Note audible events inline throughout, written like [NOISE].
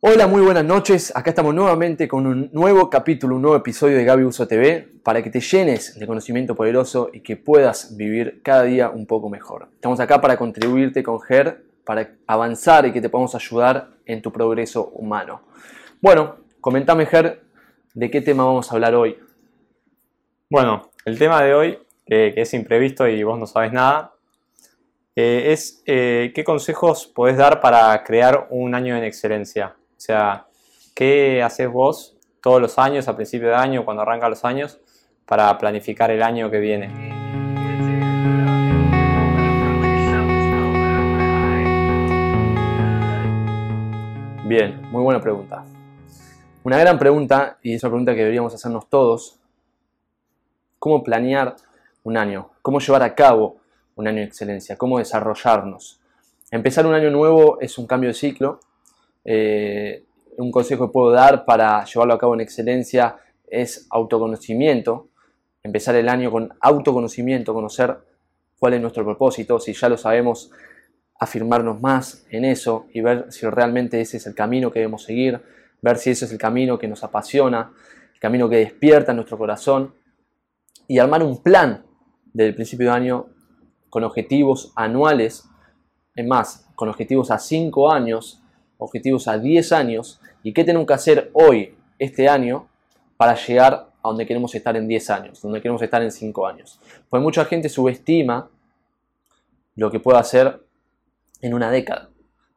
Hola, muy buenas noches. Acá estamos nuevamente con un nuevo capítulo, un nuevo episodio de Gaby Uso TV para que te llenes de conocimiento poderoso y que puedas vivir cada día un poco mejor. Estamos acá para contribuirte con GER, para avanzar y que te podamos ayudar en tu progreso humano. Bueno, comentame GER, ¿de qué tema vamos a hablar hoy? Bueno, el tema de hoy, que es imprevisto y vos no sabes nada, eh, es eh, qué consejos podés dar para crear un año en excelencia. O sea, ¿qué haces vos todos los años, a principio de año, cuando arrancan los años, para planificar el año que viene? Bien, muy buena pregunta. Una gran pregunta, y es una pregunta que deberíamos hacernos todos, ¿cómo planear un año? ¿Cómo llevar a cabo un año de excelencia? ¿Cómo desarrollarnos? Empezar un año nuevo es un cambio de ciclo, eh, un consejo que puedo dar para llevarlo a cabo en excelencia es autoconocimiento. Empezar el año con autoconocimiento, conocer cuál es nuestro propósito, si ya lo sabemos, afirmarnos más en eso y ver si realmente ese es el camino que debemos seguir, ver si ese es el camino que nos apasiona, el camino que despierta nuestro corazón y armar un plan del principio de año con objetivos anuales, es más, con objetivos a 5 años objetivos a 10 años y qué tenemos que hacer hoy, este año, para llegar a donde queremos estar en 10 años, donde queremos estar en 5 años. Pues mucha gente subestima lo que puede hacer en una década,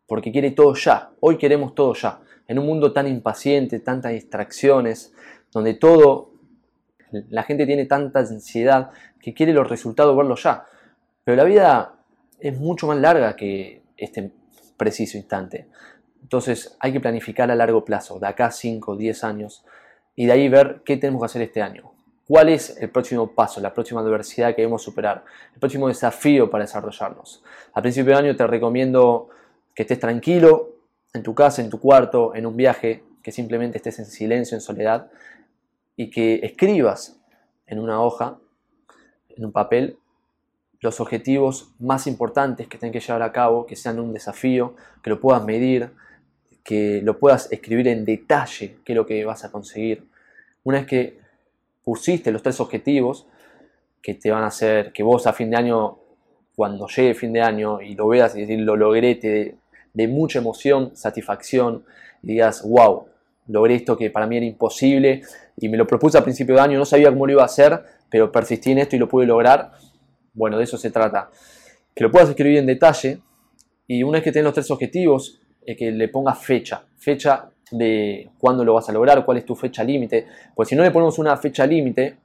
porque quiere todo ya. Hoy queremos todo ya. En un mundo tan impaciente, tantas distracciones, donde todo, la gente tiene tanta ansiedad que quiere los resultados verlos ya. Pero la vida es mucho más larga que este preciso instante. Entonces hay que planificar a largo plazo, de acá 5, 10 años, y de ahí ver qué tenemos que hacer este año. ¿Cuál es el próximo paso, la próxima adversidad que debemos superar, el próximo desafío para desarrollarnos? A principio de año te recomiendo que estés tranquilo en tu casa, en tu cuarto, en un viaje, que simplemente estés en silencio, en soledad, y que escribas en una hoja, en un papel, los objetivos más importantes que tenés que llevar a cabo, que sean un desafío, que lo puedas medir, que lo puedas escribir en detalle qué es lo que vas a conseguir. Una vez que pusiste los tres objetivos que te van a hacer que vos a fin de año, cuando llegue fin de año y lo veas y decir lo logré, te de mucha emoción, satisfacción y digas, wow, logré esto que para mí era imposible y me lo propuse a principio de año, no sabía cómo lo iba a hacer, pero persistí en esto y lo pude lograr. Bueno, de eso se trata. Que lo puedas escribir en detalle y una vez que tengas los tres objetivos, que le pongas fecha, fecha de cuándo lo vas a lograr, cuál es tu fecha límite. Pues si no le ponemos una fecha límite,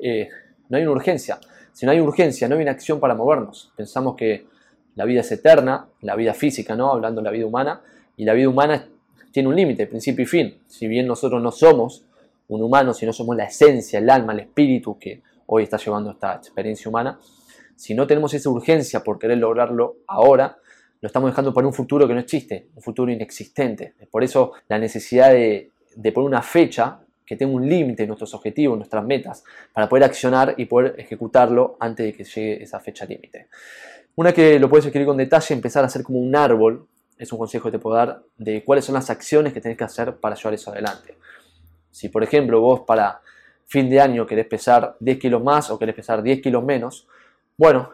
eh, no hay una urgencia. Si no hay urgencia, no hay una acción para movernos. Pensamos que la vida es eterna, la vida física, ¿no? Hablando de la vida humana, y la vida humana tiene un límite, principio y fin. Si bien nosotros no somos un humano, si no somos la esencia, el alma, el espíritu que hoy está llevando esta experiencia humana, si no tenemos esa urgencia por querer lograrlo ahora, lo estamos dejando para un futuro que no existe, un futuro inexistente. Por eso la necesidad de, poner una fecha que tenga un límite en nuestros objetivos, nuestras metas, para poder accionar y poder ejecutarlo antes de que llegue esa fecha límite. Una que lo puedes escribir con detalle, empezar a hacer como un árbol, es un consejo que te puedo dar de cuáles son las acciones que tenés que hacer para llevar eso adelante. Si por ejemplo vos para fin de año querés pesar 10 kilos más o querés pesar 10 kilos menos, bueno,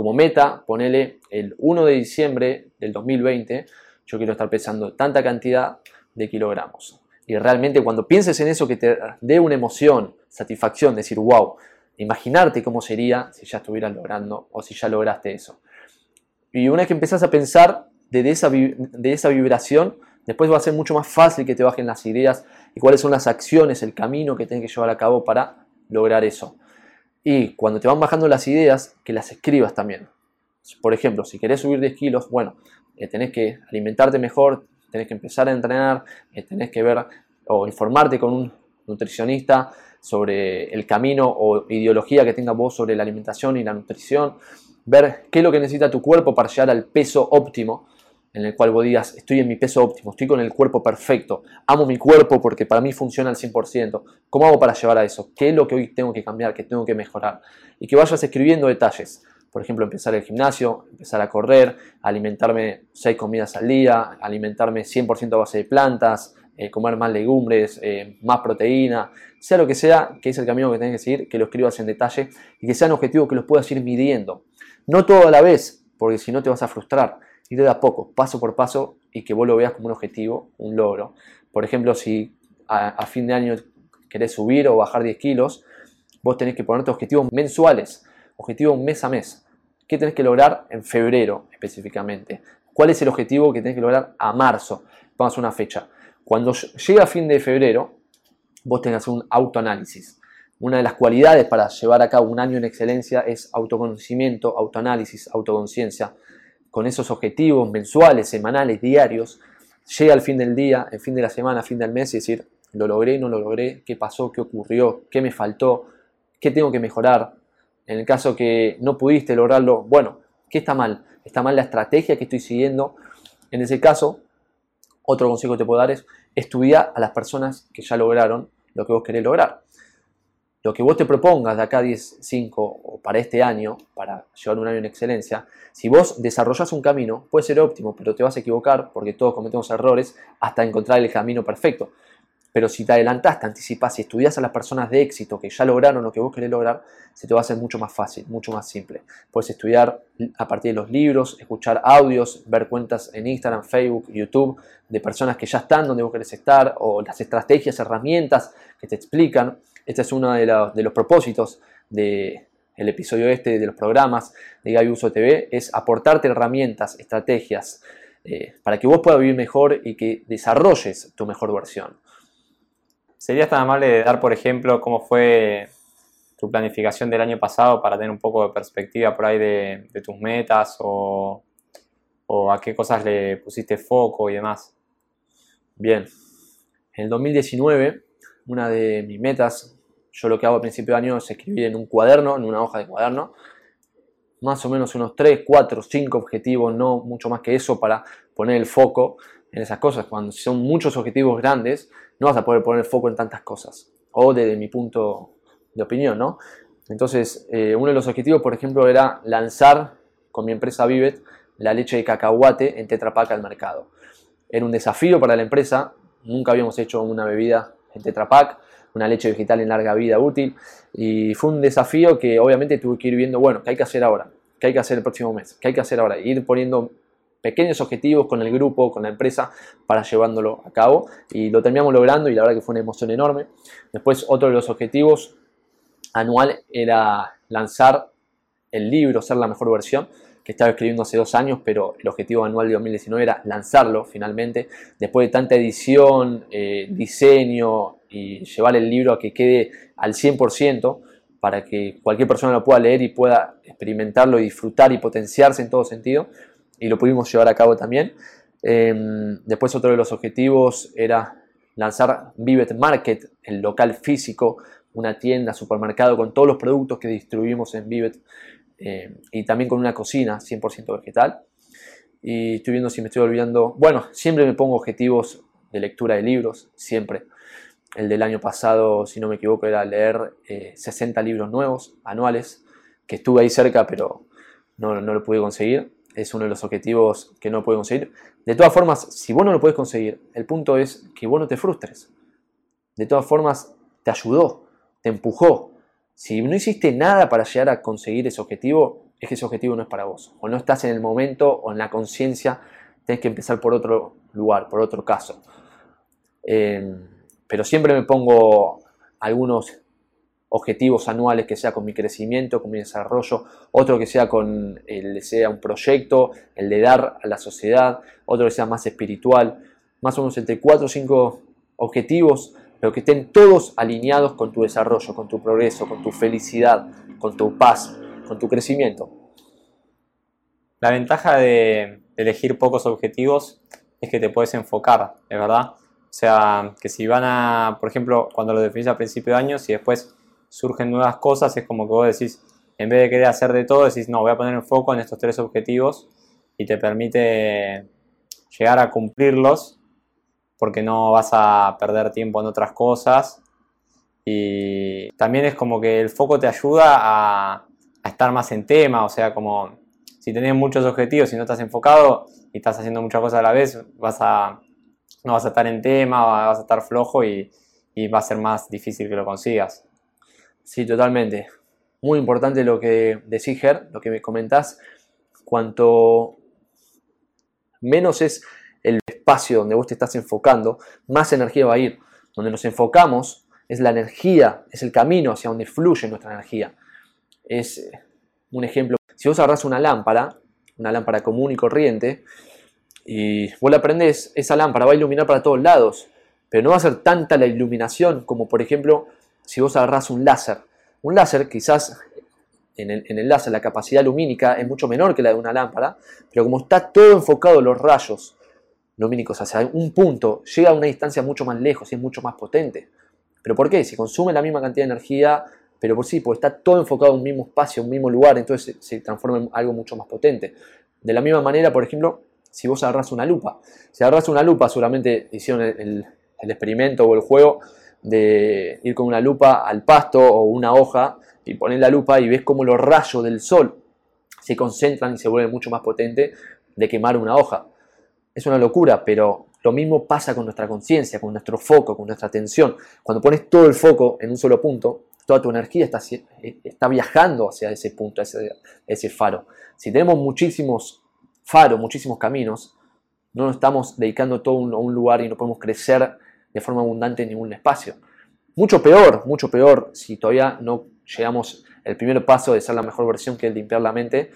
como meta, ponele el 1 de diciembre del 2020, yo quiero estar pesando tanta cantidad de kilogramos. Y realmente cuando pienses en eso que te dé una emoción, satisfacción, decir, wow, imaginarte cómo sería si ya estuvieras logrando o si ya lograste eso. Y una vez que empezás a pensar de esa, de esa vibración, después va a ser mucho más fácil que te bajen las ideas y cuáles son las acciones, el camino que tienes que llevar a cabo para lograr eso. Y cuando te van bajando las ideas, que las escribas también. Por ejemplo, si querés subir 10 kilos, bueno, eh, tenés que alimentarte mejor, tenés que empezar a entrenar, eh, tenés que ver o informarte con un nutricionista sobre el camino o ideología que tenga vos sobre la alimentación y la nutrición, ver qué es lo que necesita tu cuerpo para llegar al peso óptimo en el cual vos digas, estoy en mi peso óptimo, estoy con el cuerpo perfecto, amo mi cuerpo porque para mí funciona al 100%. ¿Cómo hago para llevar a eso? ¿Qué es lo que hoy tengo que cambiar, que tengo que mejorar? Y que vayas escribiendo detalles. por ejemplo, empezar el gimnasio, empezar a correr, alimentarme 6 comidas al día, alimentarme 100% a base de plantas, eh, comer más legumbres, eh, más proteína, sea lo que sea, que es el camino que tenés que seguir, que lo escribas en detalle y que sean objetivos que los puedas ir midiendo. No todo a la vez, porque si no te vas a frustrar. Ir de a poco, paso por paso y que vos lo veas como un objetivo, un logro. Por ejemplo, si a, fin de año querés subir o bajar 10 kilos, vos tenés que ponerte objetivos mensuales, objetivos mes a mes. ¿Qué tenés que lograr en febrero específicamente? ¿Cuál es el objetivo que tenés que lograr a marzo? Vamos a una fecha. Cuando llega fin de febrero, vos tengas un autoanálisis. Una de las cualidades para llevar a cabo un año en excelencia es autoconocimiento, autoanálisis, autoconciencia. Con esos objetivos mensuales, semanales, diarios, llega el fin del día, el fin de la semana, el fin del mes y decir, lo logré, no lo logré, qué pasó, qué ocurrió, qué me faltó, qué tengo que mejorar. En el caso que no pudiste lograrlo, bueno, ¿qué está mal? ¿Está mal la estrategia que estoy siguiendo? En ese caso, otro consejo que te puedo dar es estudiar a las personas que ya lograron lo que vos querés lograr. Lo que vos te propongas de acá a 10, 5 o para este año, para llevar un año en excelencia, si vos desarrollas un camino, puede ser óptimo, pero te vas a equivocar porque todos cometemos errores hasta encontrar el camino perfecto. Pero si te adelantás, te anticipás y estudias a las personas de éxito que ya lograron lo que vos querés lograr, se te va a hacer mucho más fácil, mucho más simple. Puedes estudiar a partir de los libros, escuchar audios, ver cuentas en Instagram, Facebook, YouTube de personas que ya están donde vos querés estar o las estrategias, herramientas que te explican. Este es uno de, los propósitos del episodio este de los programas de Gaby Uso TV, es aportarte herramientas, estrategias eh, para que vos puedas vivir mejor y que desarrolles tu mejor versión. ¿Serías tan amable de dar, por ejemplo, cómo fue tu planificación del año pasado para tener un poco de perspectiva por ahí de, tus metas o, a qué cosas le pusiste foco y demás? Bien, en el 2019, una de mis metas, yo lo que hago a principio de año es escribir en un cuaderno, en una hoja de cuaderno, más o menos unos 3, 4, 5 objetivos, no mucho más que eso para poner el foco en esas cosas. Cuando son muchos objetivos grandes, no vas a poder poner foco en tantas cosas. O desde mi punto de opinión, ¿no? Entonces, eh, uno de los objetivos, por ejemplo, era lanzar con mi empresa Vivet la leche de cacahuate en Tetra Pak al mercado. Era un desafío para la empresa, nunca habíamos hecho una bebida en Tetra Pak, una leche vegetal en larga vida útil, y fue un desafío que obviamente tuve que ir viendo, bueno, ¿qué hay que hacer ahora? ¿Qué hay que hacer el próximo mes? ¿Qué hay que hacer ahora? Ir poniendo pequeños objetivos con el grupo, con la empresa, para llevándolo a cabo. Y lo terminamos logrando y la verdad que fue una emoción enorme. Después otro de los objetivos anual era lanzar el libro, ser la mejor versión, que estaba escribiendo hace dos años, pero el objetivo anual de 2019 era lanzarlo finalmente. Después de tanta edición, eh, diseño y llevar el libro a que quede al 100%, para que cualquier persona lo pueda leer y pueda experimentarlo y disfrutar y potenciarse en todo sentido, y lo pudimos llevar a cabo también. Em, después otro de los objetivos era lanzar Vivet Market, el local físico, una tienda, supermercado con todos los productos que distribuimos en Vivet em, y también con una cocina 100% vegetal. Y estoy viendo si me estoy olvidando. Bueno, siempre me pongo objetivos de lectura de libros, siempre. El del año pasado, si no me equivoco, era leer 60 eh, libros nuevos anuales, que estuve ahí cerca, pero no, no lo pude conseguir es uno de los objetivos que no puede conseguir. De todas formas, si vos no lo puedes conseguir, el punto es que vos no te frustres. De todas formas, te ayudó, te empujó. Si no hiciste nada para llegar a conseguir ese objetivo, es que ese objetivo no es para vos. O no estás en el momento o en la conciencia, tenés que empezar por otro lugar, por otro caso. Eh, pero siempre me pongo algunos objetivos anuales que sea con mi crecimiento, con mi desarrollo, otro que sea con el sea un proyecto, el de dar a la sociedad, otro que sea más espiritual, más o menos entre 4 o 5 objetivos, pero que estén todos alineados con tu desarrollo, con tu progreso, con tu felicidad, con tu paz, con tu crecimiento. La ventaja de elegir pocos objetivos es que te puedes enfocar, ¿es verdad? O sea, que si van a, por ejemplo, cuando lo definís a principio de año, si después surgen nuevas cosas, es como que vos decís, en vez de querer hacer de todo, decís, no, voy a poner en foco en estos tres objetivos y te permite llegar a cumplirlos porque no vas a perder tiempo en otras cosas. Y también es como que el foco te ayuda a, estar más en tema, o sea, como si tenés muchos objetivos y no estás enfocado y estás haciendo muchas cosas a la vez, vas a, no vas a estar en tema, vas a estar flojo y, va a ser más difícil que lo consigas. Sí, totalmente. Muy importante lo que decís, Ger, lo que me comentás. Cuanto menos es el espacio donde vos te estás enfocando, más energía va a ir. Donde nos enfocamos es la energía, es el camino hacia donde fluye nuestra energía. Es un ejemplo. Si vos agarrás una lámpara, una lámpara común y corriente, y vos la prendés, esa lámpara va a iluminar para todos lados, pero no va a ser tanta la iluminación como, por ejemplo, si vos agarrás un láser. Un láser, quizás en el, en el láser la capacidad lumínica es mucho menor que la de una lámpara, pero como está todo enfocado los rayos lumínicos hacia un punto, llega a una distancia mucho más lejos y es mucho más potente. ¿Pero por qué? Si consume la misma cantidad de energía, pero por sí, porque está todo enfocado en un mismo espacio, en un mismo lugar, entonces se, transforma en algo mucho más potente. De la misma manera, por ejemplo, si vos agarras una lupa. Si agarras una lupa, seguramente hicieron el, experimento o el juego de ir con una lupa al pasto o una hoja y poner la lupa y ves cómo los rayos del sol se concentran y se vuelven mucho más potentes de quemar una hoja. Es una locura, pero lo mismo pasa con nuestra conciencia, con nuestro foco, con nuestra atención. Cuando pones todo el foco en un solo punto, toda tu energía está, está viajando hacia ese punto, ese, ese faro. Si tenemos muchísimos faros, muchísimos caminos, no nos estamos dedicando todo a un lugar y no podemos crecer de forma abundante en ningún espacio. Mucho peor, mucho peor si todavía no llegamos el primer paso de ser la mejor versión que es limpiar la mente,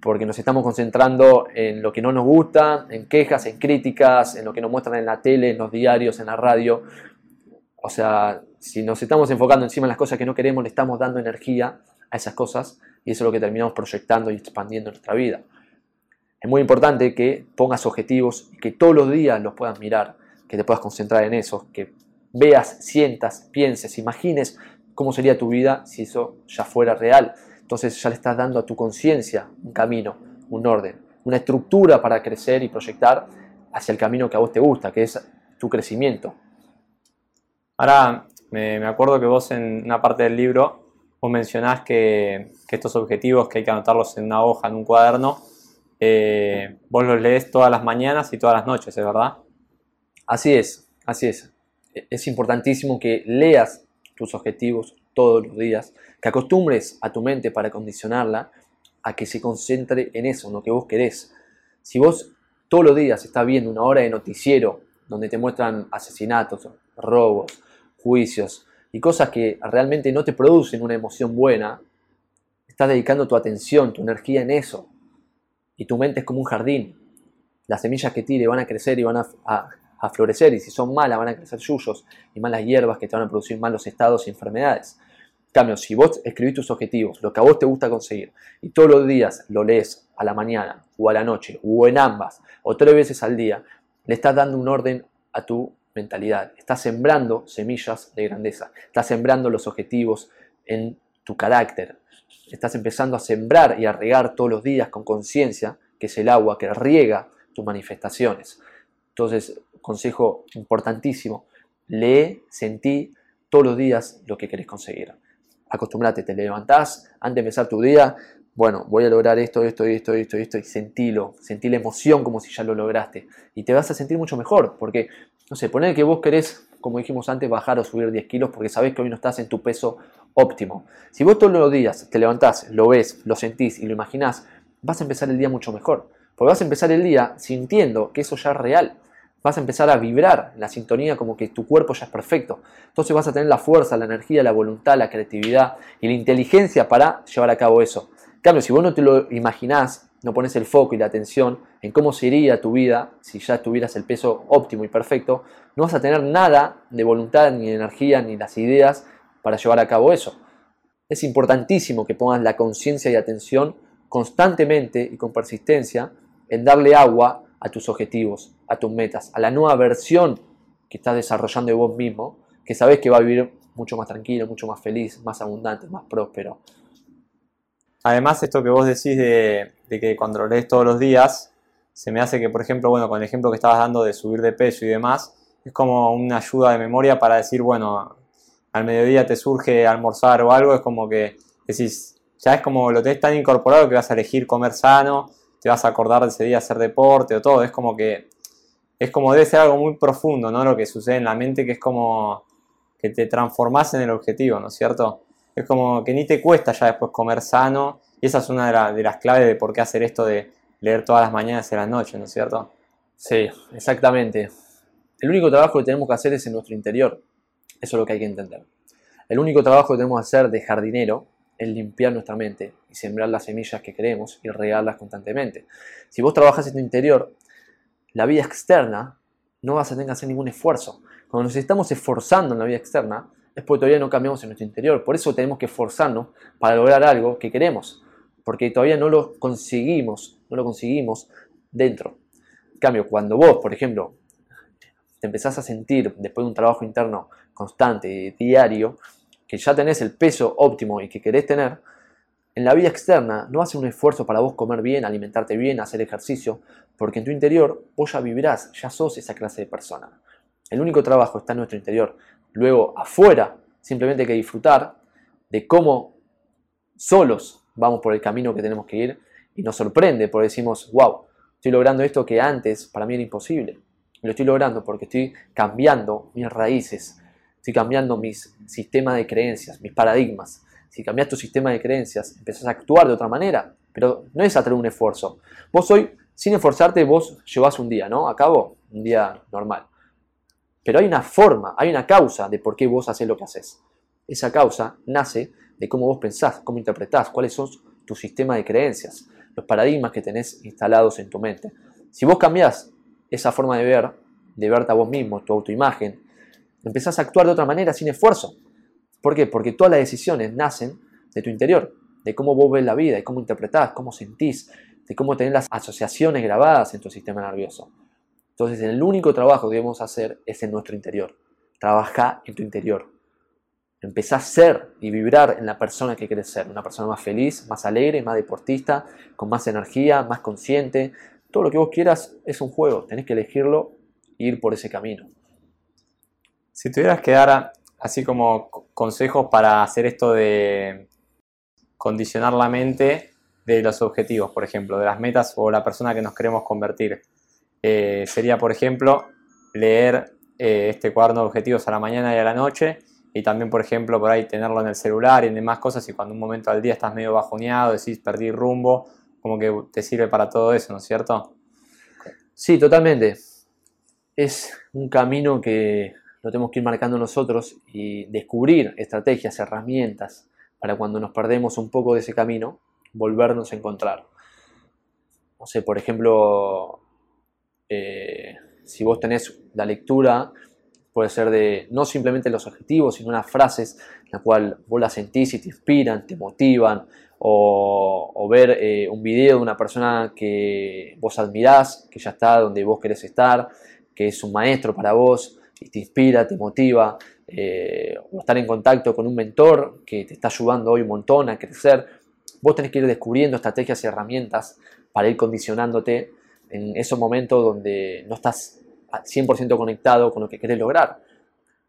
porque nos estamos concentrando en lo que no nos gusta, en quejas, en críticas, en lo que nos muestran en la tele, en los diarios, en la radio. O sea, si nos estamos enfocando encima en las cosas que no queremos, le estamos dando energía a esas cosas y eso es lo que terminamos proyectando y expandiendo en nuestra vida. Es muy importante que pongas objetivos y que todos los días los puedas mirar que te puedas concentrar en eso, que veas, sientas, pienses, imagines cómo sería tu vida si eso ya fuera real. Entonces ya le estás dando a tu conciencia un camino, un orden, una estructura para crecer y proyectar hacia el camino que a vos te gusta, que es tu crecimiento. Ahora, me, acuerdo que vos en una parte del libro vos mencionás que, estos objetivos que hay que anotarlos en una hoja, en un cuaderno, eh, vos los lees todas las mañanas y todas las noches, ¿es verdad? Así es, así es. E, es importantísimo que leas tus objetivos todos los días, que acostumbres a tu mente para condicionarla a que se concentre en eso, en lo que vos querés. Si vos todos los días estás viendo una hora de noticiero donde te muestran asesinatos, robos, juicios y cosas que realmente no te producen una emoción buena, estás dedicando tu atención, tu energía en eso. Y tu mente es como un jardín. Las semillas que tire van a crecer y van a, florecer y si son malas van a crecer yuyos y malas hierbas que te van a producir malos estados y enfermedades. En cambio, si vos escribís tus objetivos, lo que a vos te gusta conseguir, y todos los días lo lees a la mañana o a la noche o en ambas o tres veces al día, le estás dando un orden a tu mentalidad. Estás sembrando semillas de grandeza. Estás sembrando los objetivos en tu carácter. Estás empezando a sembrar y a regar todos los días con conciencia, que es el agua que riega tus manifestaciones. Entonces, consejo importantísimo, lee, sentí todos los días lo que querés conseguir. Acostumbrate, te levantás antes de empezar tu día, bueno, voy a lograr esto, esto, esto, esto, esto, y sentilo, sentí la emoción como si ya lo lograste. Y te vas a sentir mucho mejor, porque, no sé, poner que vos querés, como dijimos antes, bajar o subir 10 kilos porque sabés que hoy no estás en tu peso óptimo. Si vos todos los días te levantás, lo ves, lo sentís y lo imaginás, vas a empezar el día mucho mejor. Porque vas a empezar el día sintiendo que eso ya es real vas a empezar a vibrar la sintonía como que tu cuerpo ya es perfecto. Entonces vas a tener la fuerza, la energía, la voluntad, la creatividad y la inteligencia para llevar a cabo eso. En cambio, si vos no te lo imaginás, no pones el foco y la atención en cómo sería tu vida si ya tuvieras el peso óptimo y perfecto, no vas a tener nada de voluntad, ni de energía, ni las ideas para llevar a cabo eso. Es importantísimo que pongas la conciencia y atención constantemente y con persistencia en darle agua a tus objetivos, a tus metas, a la nueva versión que estás desarrollando de vos mismo, que sabes que va a vivir mucho más tranquilo, mucho más feliz, más abundante, más próspero. Además, esto que vos decís de, que cuando lees todos los días, se me hace que, por ejemplo, bueno, con el ejemplo que estabas dando de subir de peso y demás, es como una ayuda de memoria para decir, bueno, al mediodía te surge almorzar o algo, es como que decís, ya es como lo tenés tan incorporado que vas a elegir comer sano, te vas a acordar de ese día hacer deporte o todo. Es como que es como debe ser algo muy profundo, ¿no? Lo que sucede en la mente, que es como que te transformás en el objetivo, ¿no es cierto? Es como que ni te cuesta ya después comer sano. Y esa es una de, las claves de por qué hacer esto de leer todas las mañanas y las noches, ¿no es cierto? Sí, exactamente. El único trabajo que tenemos que hacer es en nuestro interior. Eso es lo que hay que entender. El único trabajo que tenemos que hacer de jardinero es limpiar nuestra mente y sembrar las semillas que queremos y regarlas constantemente. Si vos trabajas en tu interior, la vida externa no vas a tener que hacer ningún esfuerzo. Cuando nos estamos esforzando en la vida externa, es porque todavía no cambiamos en nuestro interior. Por eso tenemos que esforzarnos para lograr algo que queremos, porque todavía no lo conseguimos, no lo conseguimos dentro. En cambio, cuando vos, por ejemplo, te empezás a sentir después de un trabajo interno constante, diario, que ya tenés el peso óptimo y que querés tener, en la vida externa no hace un esfuerzo para vos comer bien, alimentarte bien, hacer ejercicio, porque en tu interior vos ya vivirás, ya sos esa clase de persona. El único trabajo está en nuestro interior. Luego, afuera, simplemente hay que disfrutar de cómo solos vamos por el camino que tenemos que ir y nos sorprende porque decimos, wow, estoy logrando esto que antes para mí era imposible. Lo estoy logrando porque estoy cambiando mis raíces, estoy cambiando mis sistemas de creencias, mis paradigmas. Si cambias tu sistema de creencias, empezás a actuar de otra manera, pero no es tener un esfuerzo. Vos hoy, sin esforzarte, vos llevas un día, ¿no? A cabo, un día normal. Pero hay una forma, hay una causa de por qué vos haces lo que haces. Esa causa nace de cómo vos pensás, cómo interpretás, cuáles son tus sistemas de creencias, los paradigmas que tenés instalados en tu mente. Si vos cambiás esa forma de ver, de verte a vos mismo, tu autoimagen, empezás a actuar de otra manera sin esfuerzo. ¿Por qué? Porque todas las decisiones nacen de tu interior, de cómo vos ves la vida, de cómo interpretás, cómo sentís, de cómo tenés las asociaciones grabadas en tu sistema nervioso. Entonces, el único trabajo que debemos hacer es en nuestro interior. Trabaja en tu interior. Empezá a ser y vibrar en la persona que quieres ser. Una persona más feliz, más alegre, más deportista, con más energía, más consciente. Todo lo que vos quieras es un juego. Tenés que elegirlo e ir por ese camino. Si tuvieras que dar así como consejos para hacer esto de condicionar la mente de los objetivos, por ejemplo, de las metas o la persona que nos queremos convertir. Eh, sería, por ejemplo, leer eh, este cuaderno de objetivos a la mañana y a la noche y también, por ejemplo, por ahí tenerlo en el celular y en demás cosas y cuando un momento al día estás medio bajoneado, decís perdí rumbo, como que te sirve para todo eso, ¿no es cierto? Sí, totalmente. Es un camino que lo tenemos que ir marcando nosotros y descubrir estrategias, herramientas para cuando nos perdemos un poco de ese camino, volvernos a encontrar. No sé, por ejemplo, eh, si vos tenés la lectura, puede ser de no simplemente los objetivos, sino unas frases en las cuales vos las sentís y te inspiran, te motivan, o, ver eh, un video de una persona que vos admirás, que ya está donde vos querés estar, que es un maestro para vos y te inspira, te motiva, eh, o estar en contacto con un mentor que te está ayudando hoy un montón a crecer. Vos tenés que ir descubriendo estrategias y herramientas para ir condicionándote en esos momentos donde no estás 100% conectado con lo que querés lograr.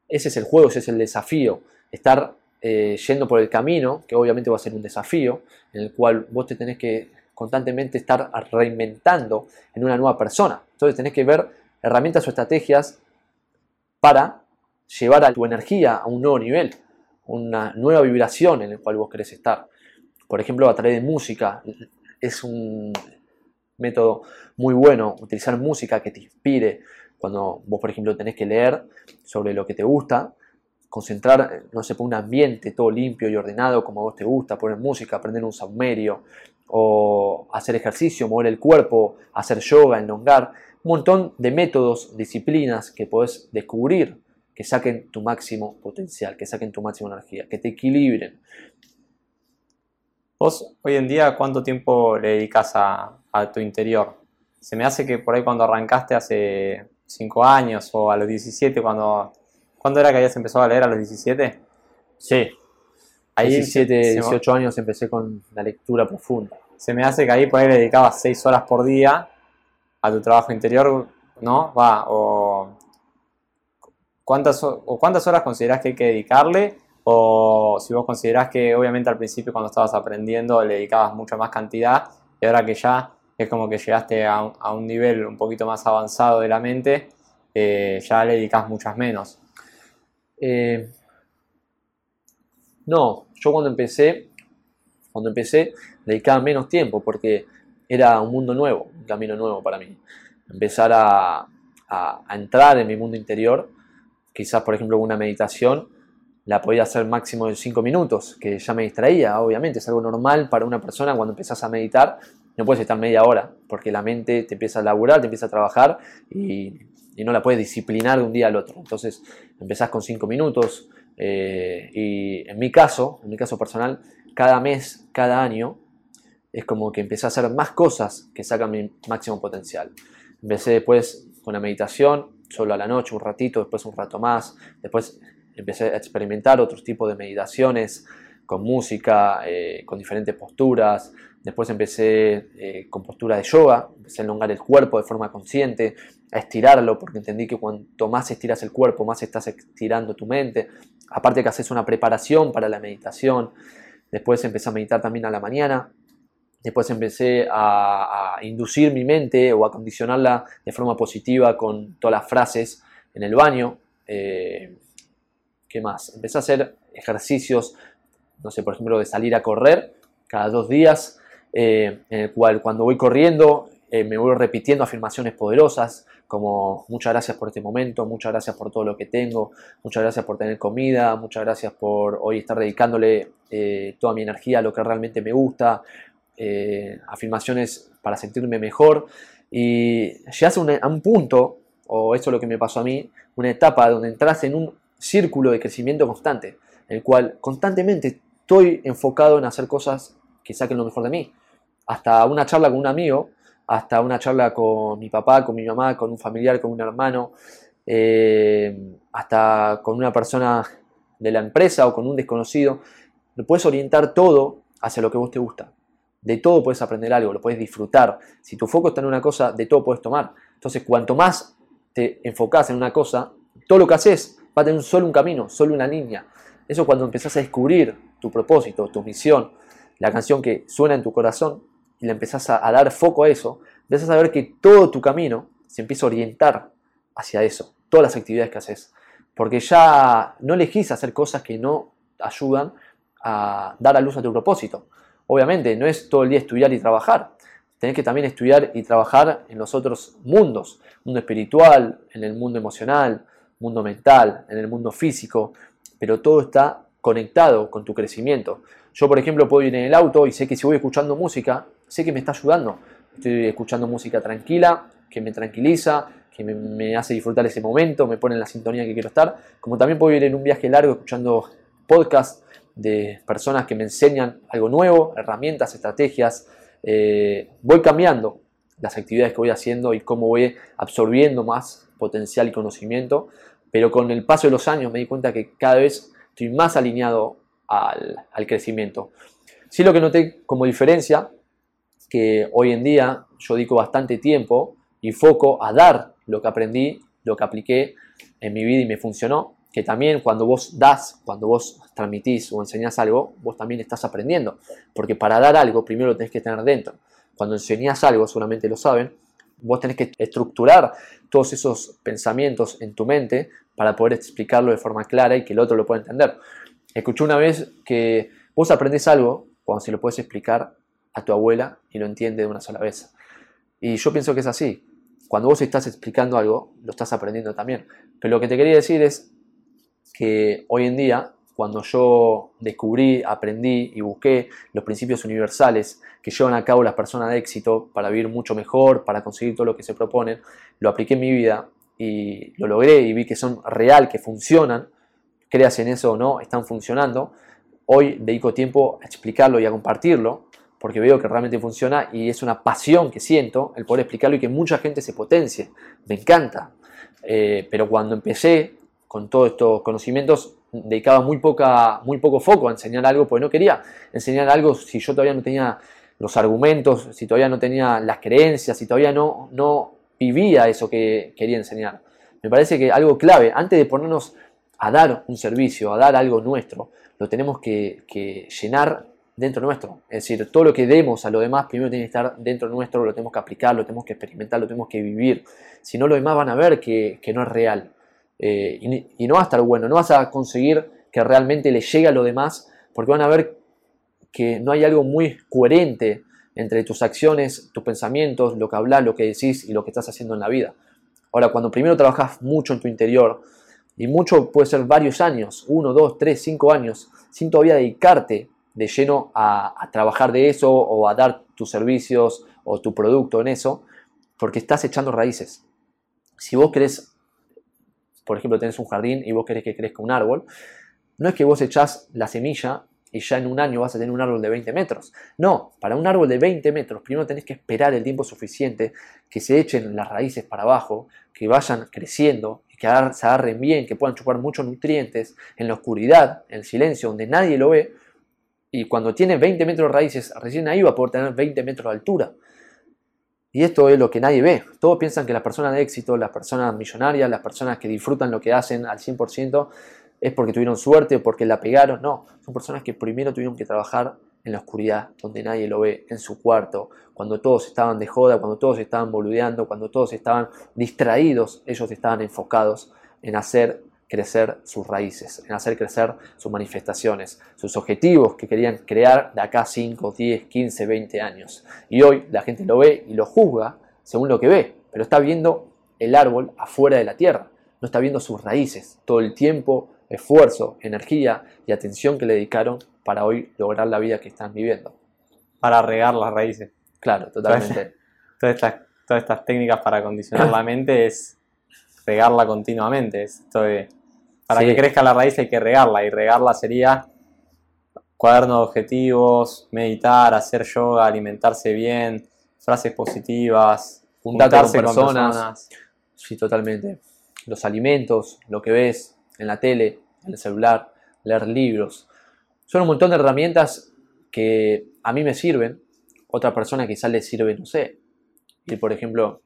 Ese es el juego, ese es el desafío. Estar eh, yendo por el camino, que obviamente va a ser un desafío, en el cual vos te tenés que constantemente estar reinventando en una nueva persona. Entonces tenés que ver herramientas o estrategias para llevar a tu energía a un nuevo nivel, una nueva vibración en el cual vos querés estar. Por ejemplo, a través de música. Es un, método muy bueno, utilizar música que te inspire. Cuando vos, por ejemplo, tenés que leer sobre lo que te gusta, concentrar, no sé, por un ambiente todo limpio y ordenado como a vos te gusta, poner música, aprender un saumerio, o hacer ejercicio, mover el cuerpo, hacer yoga, elongar, un montón de métodos, disciplinas que podés descubrir que saquen tu máximo potencial, que saquen tu máxima energía, que te equilibren. Vos hoy en día, ¿cuánto tiempo le dedicas a, a tu interior. Se me hace que por ahí cuando arrancaste hace 5 años o a los 17, cuando... ¿Cuándo era que habías empezado a leer a los 17? Sí. Ahí 17, 18 años empecé con la lectura profunda. Se me hace que ahí por ahí le dedicabas 6 horas por día a tu trabajo interior, ¿no? Va, o... ¿Cuántas, o ¿Cuántas horas consideras que hay que dedicarle? o si vos considerás que obviamente al principio cuando estabas aprendiendo le dedicabas mucha más cantidad y ahora que ya es como que llegaste a un, nivel un poquito más avanzado de la mente, eh, ya le dedicas muchas menos. Eh, no, yo cuando empecé, cuando empecé, dedicaba menos tiempo porque era un mundo nuevo, un camino nuevo para mí. Empezar a, a entrar en mi mundo interior, quizás por ejemplo una meditación, la podía hacer máximo en 5 minutos, que ya me distraía, obviamente, es algo normal para una persona cuando empezás a meditar, no puedes estar media hora, porque la mente te empieza a laburar, te empieza a trabajar y, no la puedes disciplinar de un día al otro. Entonces empezás con 5 minutos eh, y en mi caso, en mi caso personal, cada mes, cada año, es como que empecé a hacer más cosas que sacan mi máximo potencial. Empecé después con la meditación, solo a la noche, un ratito, después un rato más, después empecé a experimentar otros tipos de meditaciones con música, eh, con diferentes posturas. Después empecé eh, con postura de yoga, empecé a elongar el cuerpo de forma consciente, a estirarlo, porque entendí que cuanto más estiras el cuerpo, más estás estirando tu mente. Aparte que haces una preparación para la meditación. Después empecé a meditar también a la mañana. Después empecé a, inducir mi mente o a condicionarla de forma positiva con todas las frases en el baño. Eh, ¿Qué más? Empecé a hacer ejercicios, no sé, por ejemplo, de salir a correr cada dos días, eh, en el cual cuando voy corriendo eh, me voy repitiendo afirmaciones poderosas, como muchas gracias por este momento, muchas gracias por todo lo que tengo, muchas gracias por tener comida, muchas gracias por hoy estar dedicándole eh, toda mi energía a lo que realmente me gusta, afirmaciones para sentirme mejor. Y llegas a un punto, o eso es lo que me pasó a mí, una etapa donde entras en un círculo de crecimiento constante, en el cual constantemente estoy enfocado en hacer cosas que saquen lo mejor de mí. Hasta una charla con un amigo, hasta una charla con mi papá, con mi mamá, con un familiar, con un hermano, eh, hasta con una persona de la empresa o con un desconocido. Lo puedes orientar todo hacia lo que vos te gusta. De todo puedes aprender algo, lo puedes disfrutar. Si tu foco está en una cosa, de todo puedes tomar. Entonces, cuanto más te enfocas en una cosa, todo lo que haces va a tener solo un camino, solo una línea. Eso cuando empezás a descubrir tu propósito, tu misión, la canción que suena en tu corazón y le empezás a, dar foco a eso, empezás a ver que todo tu camino se empieza a orientar hacia eso, todas las actividades que haces. Porque ya no elegís hacer cosas que no ayudan a dar a luz a tu propósito. Obviamente, no es todo el día estudiar y trabajar. Tenés que también estudiar y trabajar en los otros mundos, mundo espiritual, en el mundo emocional, mundo mental, en el mundo físico, pero todo está conectado con tu crecimiento. Yo, por ejemplo, puedo ir en el auto y sé que si voy escuchando música, sé que me está ayudando. Estoy escuchando música tranquila, que me tranquiliza, que me, hace disfrutar ese momento, me pone en la sintonía que quiero estar. Como también puedo ir en un viaje largo escuchando podcasts de personas que me enseñan algo nuevo, herramientas, estrategias. Eh, voy cambiando las actividades que voy haciendo y cómo voy absorbiendo más potencial y conocimiento pero con el paso de los años me di cuenta que cada vez estoy más alineado al, crecimiento. Sí lo que noté como diferencia, que hoy en día yo dedico bastante tiempo y foco a dar lo que aprendí, lo que apliqué en mi vida y me funcionó, que también cuando vos das, cuando vos transmitís o enseñás algo, vos también estás aprendiendo, porque para dar algo primero lo tenés que tener dentro. Cuando enseñás algo, seguramente lo saben, Vos tenés que estructurar todos esos pensamientos en tu mente para poder explicarlo de forma clara y que el otro lo pueda entender. Escuché una vez que vos aprendés algo cuando se lo puedes explicar a tu abuela y lo entiende de una sola vez. Y yo pienso que es así. Cuando vos estás explicando algo, lo estás aprendiendo también. Pero lo que te quería decir es que hoy en día cuando yo descubrí, aprendí y busqué los principios universales que llevan a cabo las personas de éxito para vivir mucho mejor, para conseguir todo lo que se proponen, lo apliqué en mi vida y lo logré y vi que son real, que funcionan, creas en eso o no, están funcionando. Hoy dedico tiempo a explicarlo y a compartirlo porque veo que realmente funciona y es una pasión que siento el poder explicarlo y que mucha gente se potencie. Me encanta. Eh, pero cuando empecé con todos estos conocimientos, dedicaba muy, poca, muy poco foco a enseñar algo, porque no quería enseñar algo si yo todavía no tenía los argumentos, si todavía no tenía las creencias, si todavía no, no vivía eso que quería enseñar. Me parece que algo clave, antes de ponernos a dar un servicio, a dar algo nuestro, lo tenemos que, que llenar dentro nuestro. Es decir, todo lo que demos a lo demás primero tiene que estar dentro nuestro, lo tenemos que aplicar, lo tenemos que experimentar, lo tenemos que vivir. Si no, lo demás van a ver que, no es real. Eh, y, no va a estar bueno, no vas a conseguir que realmente le llegue a lo demás, porque van a ver que no hay algo muy coherente entre tus acciones, tus pensamientos, lo que hablas, lo que decís y lo que estás haciendo en la vida. Ahora, cuando primero trabajas mucho en tu interior, y mucho puede ser varios años, uno, dos, tres, cinco años, sin todavía dedicarte de lleno a, trabajar de eso o a dar tus servicios o tu producto en eso, porque estás echando raíces. Si vos querés, por ejemplo, tenés un jardín y vos querés que crezca un árbol, no es que vos echás la semilla y ya en un año vas a tener un árbol de 20 metros. No, para un árbol de 20 metros primero tenés que esperar el tiempo suficiente que se echen las raíces para abajo, que vayan creciendo, que se agarren bien, que puedan chupar muchos nutrientes en la oscuridad, en el silencio, donde nadie lo ve, y cuando tiene 20 metros de raíces, recién ahí va a poder tener 20 metros de altura. Y esto es lo que nadie ve. Todos piensan que las personas de éxito, las personas millonarias, las personas que disfrutan lo que hacen al 100%, es porque tuvieron suerte o porque la pegaron. No, son personas que primero tuvieron que trabajar en la oscuridad, donde nadie lo ve, en su cuarto, cuando todos estaban de joda, cuando todos estaban boludeando, cuando todos estaban distraídos, ellos estaban enfocados en hacer crecer sus raíces, en hacer crecer sus manifestaciones, sus objetivos que querían crear de acá 5, 10, 15, 20 años. Y hoy la gente lo ve y lo juzga según lo que ve, pero está viendo el árbol afuera de la tierra, no está viendo sus raíces, todo el tiempo, esfuerzo, energía y atención que le dedicaron para hoy lograr la vida que están viviendo. Para regar las raíces. Claro, totalmente. [LAUGHS] Todas estas, todas estas técnicas para condicionar la mente es regarla continuamente. Esto de para que crezca la raíz hay que regarla y regarla sería cuaderno de objetivos, meditar, hacer yoga, alimentarse bien, frases positivas, juntarse con personas. Sí, totalmente. Los alimentos, lo que ves en la tele, en el celular, leer libros. Son un montón de herramientas que a mí me sirven. Otra persona quizás le sirve, no sé, ir por ejemplo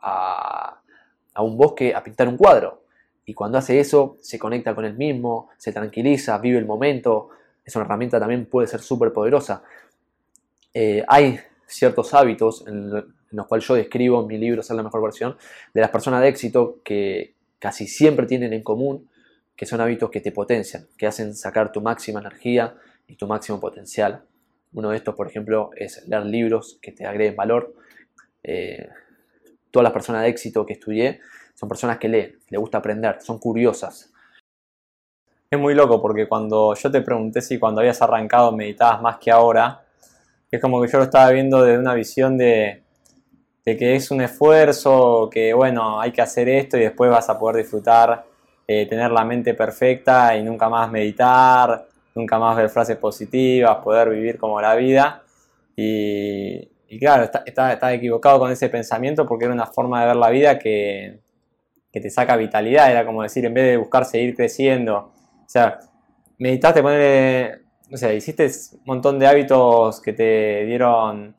a, un bosque a pintar un cuadro y cuando hace eso, se conecta con el mismo, se tranquiliza, vive el momento. Es una herramienta también puede ser súper poderosa. Eh, hay ciertos hábitos en, los cuales yo describo en mi libro Ser la mejor versión de las personas de éxito que casi siempre tienen en común que son hábitos que te potencian, que hacen sacar tu máxima energía y tu máximo potencial. Uno de estos, por ejemplo, es leer libros que te agreguen valor. Eh, todas las personas de éxito que estudié son personas que leen, les gusta aprender, son curiosas. Es muy loco porque cuando yo te pregunté si cuando habías arrancado meditabas más que ahora, es como que yo lo estaba viendo desde una visión de, que es un esfuerzo, que bueno, hay que hacer esto y después vas a poder disfrutar, eh, tener la mente perfecta y nunca más meditar, nunca más ver frases positivas, poder vivir como la vida. Y, claro, está equivocado con ese pensamiento porque era una forma de ver la vida que, que te saca vitalidad, era como decir, en vez de buscar seguir creciendo, o sea, meditaste, poner, no sé, hiciste un montón de hábitos que te dieron,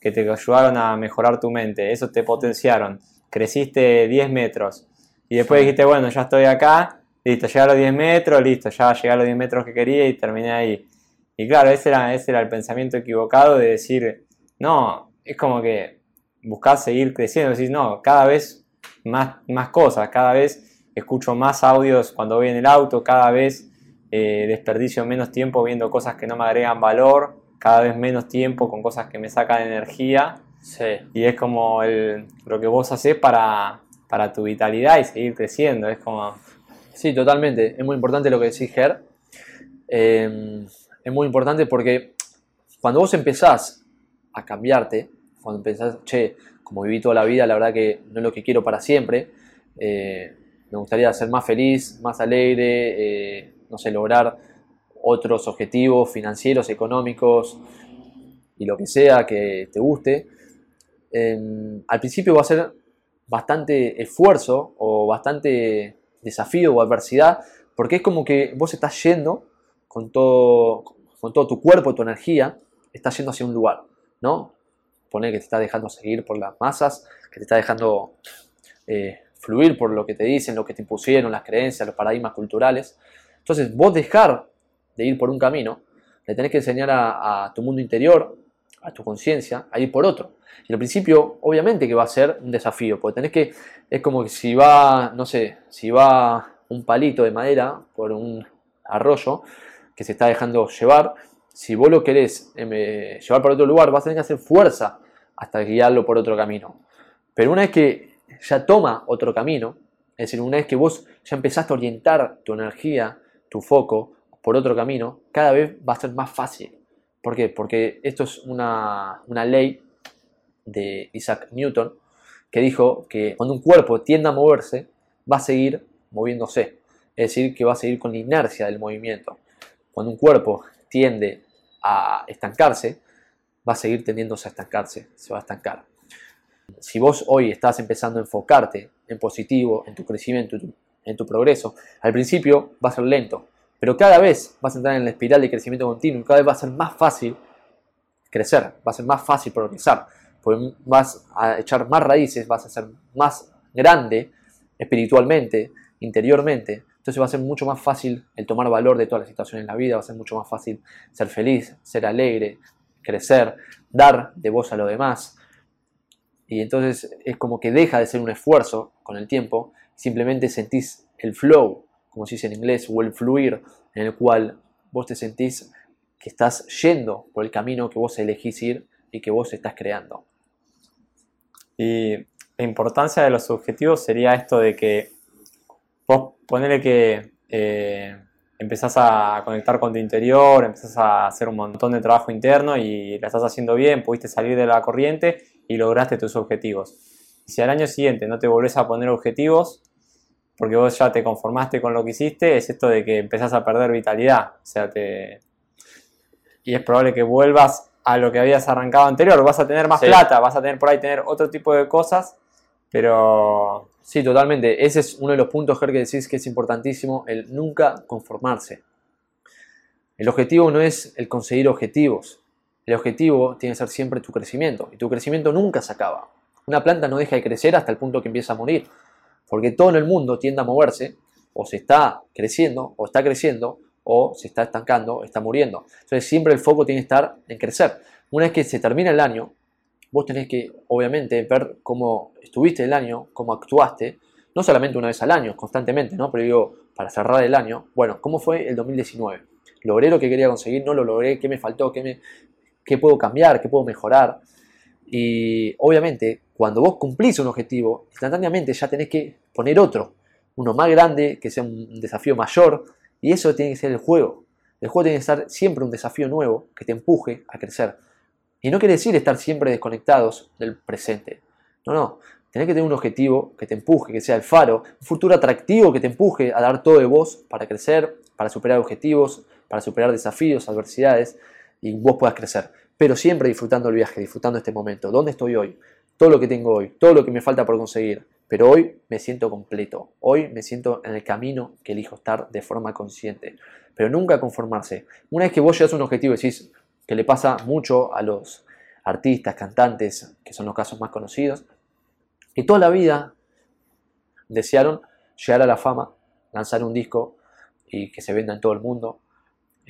que te ayudaron a mejorar tu mente, eso te potenciaron, creciste 10 metros y después dijiste, bueno, ya estoy acá, listo, llegué a los 10 metros, listo, ya llegué a los 10 metros que quería y terminé ahí. Y claro, ese era, ese era el pensamiento equivocado de decir, no, es como que buscas seguir creciendo, decís, no, cada vez más, más cosas, cada vez escucho más audios cuando voy en el auto, cada vez eh, desperdicio menos tiempo viendo cosas que no me agregan valor, cada vez menos tiempo con cosas que me sacan energía. Y es como el, lo que vos haces para, para tu vitalidad y seguir creciendo. Es como. Sí, totalmente. Es muy importante lo que decís, Ger. Em, es muy importante porque cuando vos empezás a cambiarte, cuando empezás, che, como viví toda la vida, la verdad que no es lo que quiero para siempre. Eh, me gustaría ser más feliz, más alegre, eh, no sé, lograr otros objetivos financieros, económicos y lo que sea que te guste. al principio va a ser bastante esfuerzo o bastante desafío o adversidad, porque es como que vos estás yendo con todo, con todo tu cuerpo, tu energía, estás yendo hacia un lugar, ¿no? poner que te está dejando seguir por las masas, que te está dejando eh, fluir por lo que te dicen, lo que te impusieron, las creencias, los paradigmas culturales. Entonces, vos dejar de ir por un camino, le tenés que enseñar a, tu mundo interior, a tu conciencia, a ir por otro. Y al principio, obviamente que va a ser un desafío, porque tenés que, es como que si va, no sé, si va un palito de madera por un arroyo que se está dejando llevar, si vos lo querés eh, llevar por otro lugar, vas a tener que hacer fuerza hasta guiarlo por otro camino. Pero una vez que ya toma otro camino, es decir, una vez que vos ya empezaste a orientar tu energía, tu foco por otro camino, cada vez va a ser más fácil. ¿Por qué? Porque esto es una, una ley de Isaac Newton que dijo que cuando un cuerpo tiende a moverse, va a seguir moviéndose. Es decir, que va a seguir con la inercia del movimiento. Cuando un cuerpo tiende a estancarse, va a seguir tendiéndose a estancarse, se va a estancar. Si vos hoy estás empezando a enfocarte en positivo, en tu crecimiento, en tu progreso, al principio va a ser lento, pero cada vez vas a entrar en la espiral de crecimiento continuo, cada vez va a ser más fácil crecer, va a ser más fácil progresar, porque vas a echar más raíces, vas a ser más grande espiritualmente, interiormente, entonces va a ser mucho más fácil el tomar valor de todas las situaciones en la vida, va a ser mucho más fácil ser feliz, ser alegre, crecer, dar de voz a lo demás. Y entonces es como que deja de ser un esfuerzo con el tiempo, simplemente sentís el flow, como se dice en inglés, o el fluir, en el cual vos te sentís que estás yendo por el camino que vos elegís ir y que vos estás creando. Y la importancia de los objetivos sería esto de que vos ponele que eh, empezás a conectar con tu interior, empezás a hacer un montón de trabajo interno y la estás haciendo bien, pudiste salir de la corriente y lograste tus objetivos. Si al año siguiente no te volvés a poner objetivos, porque vos ya te conformaste con lo que hiciste, es esto de que empezás a perder vitalidad. O sea, te... Y es probable que vuelvas a lo que habías arrancado anterior. Vas a tener más plata, vas a tener por ahí tener otro tipo de cosas, pero Sí, totalmente. Ese es uno de los puntos, Ger, que decís que es importantísimo, el nunca conformarse. El objetivo no es el conseguir objetivos. El objetivo tiene que ser siempre tu crecimiento. Y tu crecimiento nunca se acaba. Una planta no deja de crecer hasta el punto que empieza a morir. Porque todo en el mundo tiende a moverse. O se está creciendo, o está creciendo, o se está estancando, está muriendo. Entonces siempre el foco tiene que estar en crecer. Una vez que se termina el año, vos tenés que, obviamente, ver cómo estuviste el año, cómo actuaste, no solamente una vez al año, constantemente, ¿no? Pero digo, para cerrar el año, bueno, ¿cómo fue el 2019? ¿Logré lo que quería conseguir? ¿No lo logré? ¿Qué me faltó? ¿Qué, me, qué puedo cambiar? ¿Qué puedo mejorar? Y obviamente, cuando vos cumplís un objetivo, instantáneamente ya tenés que poner otro, uno más grande, que sea un desafío mayor, y eso tiene que ser el juego. El juego tiene que ser siempre un desafío nuevo que te empuje a crecer. Y no quiere decir estar siempre desconectados del presente. No, no. Tenés que tener un objetivo que te empuje, que sea el faro, un futuro atractivo que te empuje a dar todo de vos para crecer, para superar objetivos, para superar desafíos, adversidades y vos puedas crecer. Pero siempre disfrutando el viaje, disfrutando este momento. ¿Dónde estoy hoy? Todo lo que tengo hoy, todo lo que me falta por conseguir. Pero hoy me siento completo. Hoy me siento en el camino que elijo estar de forma consciente. Pero nunca conformarse. Una vez que vos llegas a un objetivo decís, que le pasa mucho a los artistas, cantantes, que son los casos más conocidos, que toda la vida desearon llegar a la fama, lanzar un disco y que se venda en todo el mundo,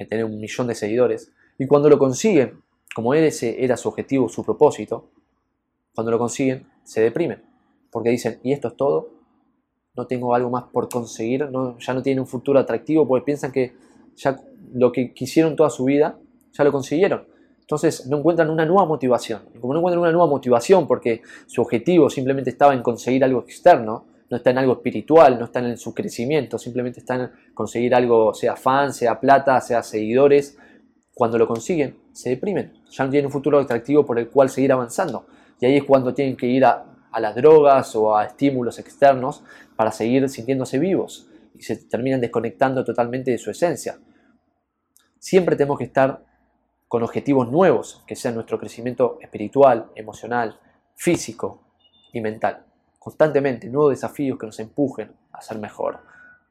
tener un millón de seguidores. Y cuando lo consiguen, como ese era su objetivo, su propósito, cuando lo consiguen, se deprimen. Porque dicen, ¿y esto es todo? No tengo algo más por conseguir, no, ya no tienen un futuro atractivo porque piensan que ya lo que quisieron toda su vida ya lo consiguieron. Entonces no encuentran una nueva motivación. Y como no encuentran una nueva motivación porque su objetivo simplemente estaba en conseguir algo externo, no está en algo espiritual, no está en su crecimiento, simplemente está en conseguir algo, sea fan, sea plata, sea seguidores, cuando lo consiguen, se deprimen. Ya no tienen un futuro atractivo por el cual seguir avanzando. Y ahí es cuando tienen que ir a, las drogas o a estímulos externos para seguir sintiéndose vivos. Y se terminan desconectando totalmente de su esencia. Siempre tenemos que estar con objetivos nuevos, que sean nuestro crecimiento espiritual, emocional, físico y mental. Constantemente, nuevos desafíos que nos empujen a ser mejor.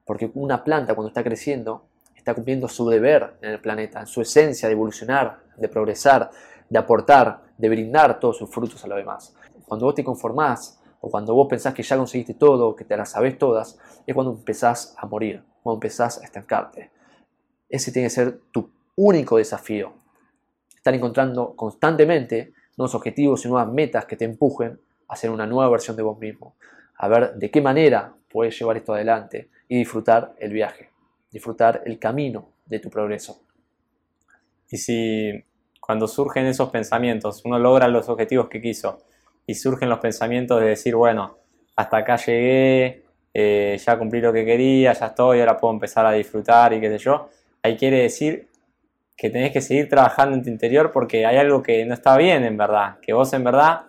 Porque una planta cuando está creciendo está cumpliendo su deber en el planeta, en su esencia de evolucionar, de progresar, de aportar, de brindar todos sus frutos a los demás. Cuando vos te conformás o cuando vos pensás que ya conseguiste todo, que te las sabés todas, es cuando empezás a morir, cuando empezás a estancarte. Ese tiene que ser tu único desafío. Estar encontrando constantemente nuevos objetivos y nuevas metas que te empujen a ser una nueva versión de vos mismo. A ver de qué manera puedes llevar esto adelante y disfrutar el viaje, disfrutar el camino de tu progreso. Y si cuando surgen esos pensamientos, uno logra los objetivos que quiso y surgen los pensamientos de decir, bueno, hasta acá llegué, eh, ya cumplí lo que quería, ya estoy, ahora puedo empezar a disfrutar y qué sé yo, ahí quiere decir que tenés que seguir trabajando en tu interior porque hay algo que no está bien en verdad, que vos en verdad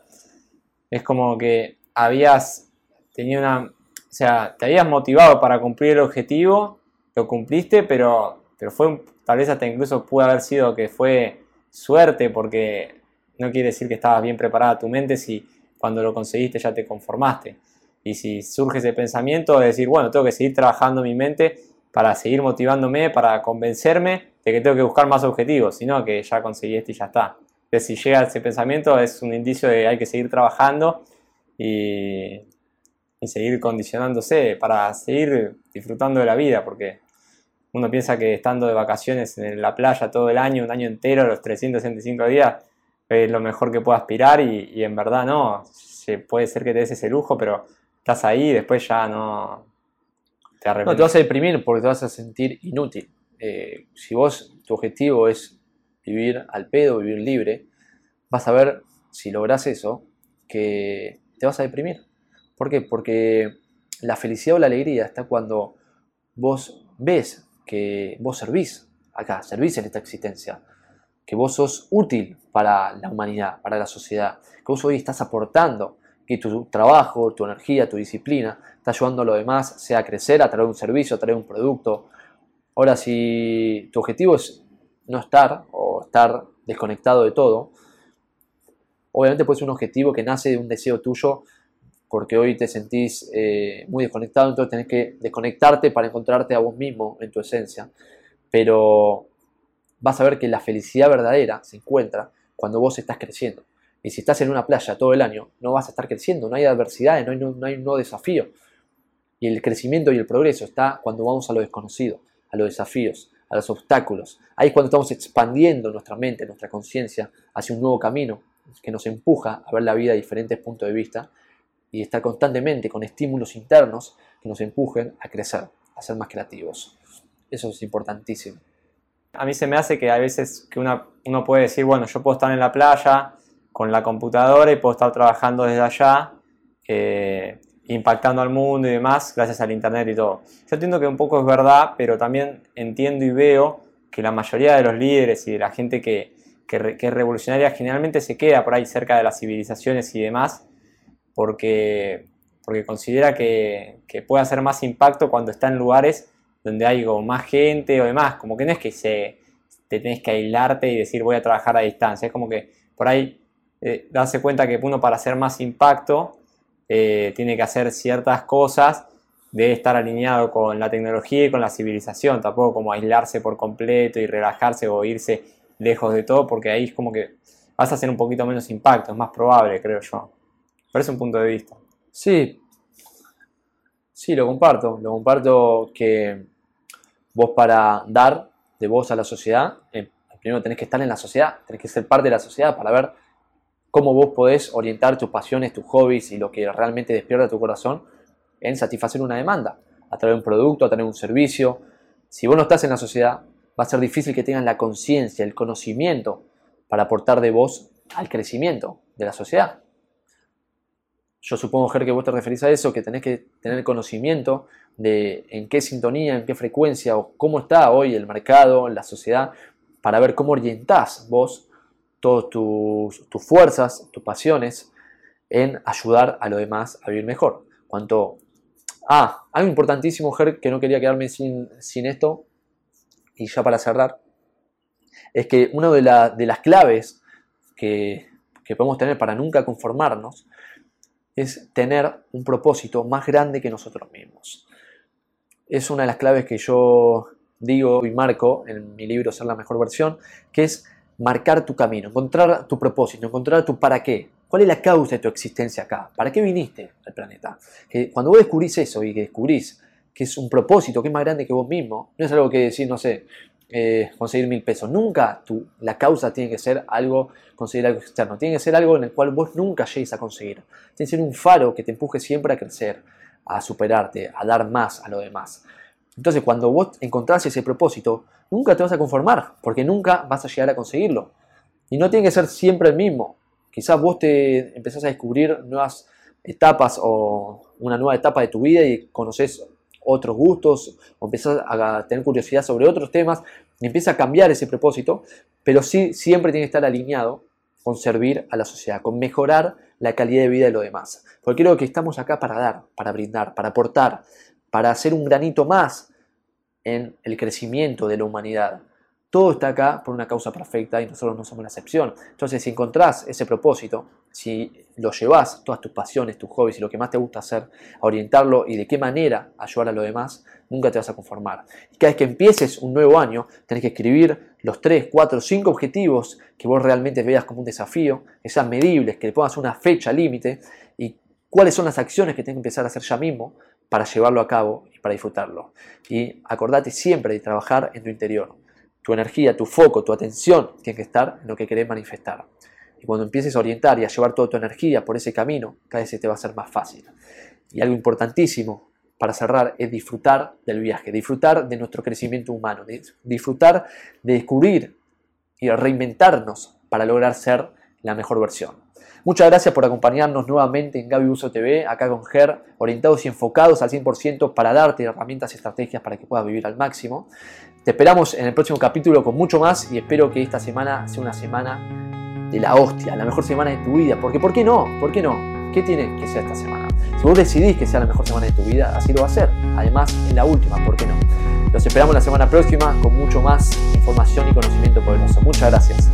es como que habías tenido una, o sea, te habías motivado para cumplir el objetivo, lo cumpliste, pero, pero fue, tal vez hasta incluso pudo haber sido que fue suerte porque no quiere decir que estabas bien preparada tu mente si cuando lo conseguiste ya te conformaste. Y si surge ese pensamiento de decir, bueno, tengo que seguir trabajando mi mente para seguir motivándome, para convencerme de que tengo que buscar más objetivos, sino que ya conseguí esto y ya está. Entonces, si llega ese pensamiento es un indicio de que hay que seguir trabajando y, y seguir condicionándose para seguir disfrutando de la vida, porque uno piensa que estando de vacaciones en la playa todo el año, un año entero, los 365 días, es lo mejor que puedo aspirar y, en verdad no. puede ser que te des ese lujo, pero estás ahí y después ya no te arrepientes. No, te vas a deprimir porque te vas a sentir inútil. Eh, si vos, tu objetivo es vivir al pedo, vivir libre, vas a ver, si logras eso, que te vas a deprimir. ¿Por qué? Porque la felicidad o la alegría está cuando vos ves que vos servís acá, servís en esta existencia, que vos sos útil para la humanidad, para la sociedad, que vos hoy estás aportando, que tu trabajo, tu energía, tu disciplina está ayudando a lo demás, sea a crecer, a traer un servicio, a traer un producto. Ahora, si tu objetivo es no estar o estar desconectado de todo, obviamente puede ser un objetivo que nace de un deseo tuyo porque hoy te sentís eh, muy desconectado, entonces tenés que desconectarte para encontrarte a vos mismo en tu esencia. Pero vas a ver que la felicidad verdadera se encuentra cuando vos estás creciendo. Y si estás en una playa todo el año, no vas a estar creciendo, no hay adversidades, no hay, no, hay un desafío. Y el crecimiento y el progreso está cuando vamos a lo desconocido, a los desafíos, a los obstáculos. Ahí es cuando estamos expandiendo nuestra mente, nuestra conciencia hacia un nuevo camino que nos empuja a ver la vida de diferentes puntos de vista y estar constantemente con estímulos internos que nos empujen a crecer, a ser más creativos. Eso es importantísimo. A mí se me hace que a veces que uno puede decir, bueno, yo puedo estar en la playa con la computadora y puedo estar trabajando desde allá, eh, impactando al mundo y demás, gracias al Internet y todo. Yo entiendo que un poco es verdad, pero también entiendo y veo que la mayoría de los líderes y de la gente que, que, que es revolucionaria generalmente se queda por ahí cerca de las civilizaciones y demás porque, porque considera que, puede hacer más impacto cuando está en lugares donde hay más gente o demás. Como que no es que se, te tenés que aislarte y decir voy a trabajar a distancia. Es como que por ahí eh, darse cuenta que uno para hacer más impacto eh, tiene que hacer ciertas cosas, debe estar alineado con la tecnología y con la civilización, tampoco como aislarse por completo y relajarse o irse lejos de todo, porque ahí es como que vas a hacer un poquito menos impacto, es más probable, creo yo. Parece un punto de vista. Sí, sí, lo comparto. Lo comparto que vos para dar de vos a la sociedad, eh, primero tenés que estar en la sociedad, tenés que ser parte de la sociedad para ver cómo vos podés orientar tus pasiones, tus hobbies y lo que realmente despierta tu corazón en satisfacer una demanda, a través de un producto, a través de un servicio. Si vos no estás en la sociedad, va a ser difícil que tengan la conciencia, el conocimiento para aportar de vos al crecimiento de la sociedad. Yo supongo, Ger, que vos te referís a eso, que tenés que tener conocimiento de en qué sintonía, en qué frecuencia o cómo está hoy el mercado, la sociedad, para ver cómo orientás vos todas tus, fuerzas, tus pasiones en ayudar a los demás a vivir mejor. Cuanto. Ah, algo importantísimo, Ger, que no quería quedarme sin, esto, y ya para cerrar, es que una de, de las claves que, que podemos tener para nunca conformarnos es tener un propósito más grande que nosotros mismos. Es una de las claves que yo digo y marco en mi libro Ser la mejor versión, que es marcar tu camino, encontrar tu propósito, encontrar tu para qué, ¿Cuál es la causa de tu existencia acá? ¿Para qué viniste al planeta? Que cuando vos descubrís eso y que descubrís que es un propósito que es más grande que vos mismo, no es algo que decir, no sé, eh, conseguir mil pesos. Nunca tu, la causa tiene que ser algo, conseguir algo externo. Tiene que ser algo en el cual vos nunca llegues a conseguir. Tiene que ser un faro que te empuje siempre a crecer, a superarte, a dar más a lo demás. Entonces, cuando vos encontrás ese propósito, nunca te vas a conformar, porque nunca vas a llegar a conseguirlo. Y no tiene que ser siempre el mismo. Quizás vos te empezás a descubrir nuevas etapas o una nueva etapa de tu vida y conoces otros gustos o empiezas a tener curiosidad sobre otros temas y empieza a cambiar ese propósito, pero sí siempre tiene que estar alineado con servir a la sociedad, con mejorar la calidad de vida de los demás. Porque creo que estamos acá para dar, para brindar, para aportar, para hacer un granito más en el crecimiento de la humanidad. Todo está acá por una causa perfecta y nosotros no somos la excepción. Entonces, si encontrás ese propósito, si lo llevas, todas tus pasiones, tus hobbies y lo que más te gusta hacer, a orientarlo y de qué manera ayudar a los demás, nunca te vas a conformar. Y cada vez que empieces un nuevo año, tenés que escribir los 3, 4, 5 objetivos que vos realmente veas como un desafío, que sean medibles, que le pongas una fecha límite y cuáles son las acciones que tenés que empezar a hacer ya mismo para llevarlo a cabo y para disfrutarlo. Y acordate siempre de trabajar en tu interior tu energía, tu foco, tu atención tiene que estar en lo que querés manifestar. Y cuando empieces a orientar y a llevar toda tu energía por ese camino, cada vez se te va a ser más fácil. Y algo importantísimo para cerrar es disfrutar del viaje, disfrutar de nuestro crecimiento humano, disfrutar de descubrir y reinventarnos para lograr ser la mejor versión. Muchas gracias por acompañarnos nuevamente en Gaby Uso TV, acá con GER, orientados y enfocados al 100% para darte herramientas y estrategias para que puedas vivir al máximo. Te esperamos en el próximo capítulo con mucho más y espero que esta semana sea una semana de la hostia, la mejor semana de tu vida. Porque, ¿por qué no? ¿Por qué no? ¿Qué tiene que ser esta semana? Si vos decidís que sea la mejor semana de tu vida, así lo va a ser. Además, es la última, ¿por qué no? Los esperamos la semana próxima con mucho más información y conocimiento poderoso. Muchas gracias.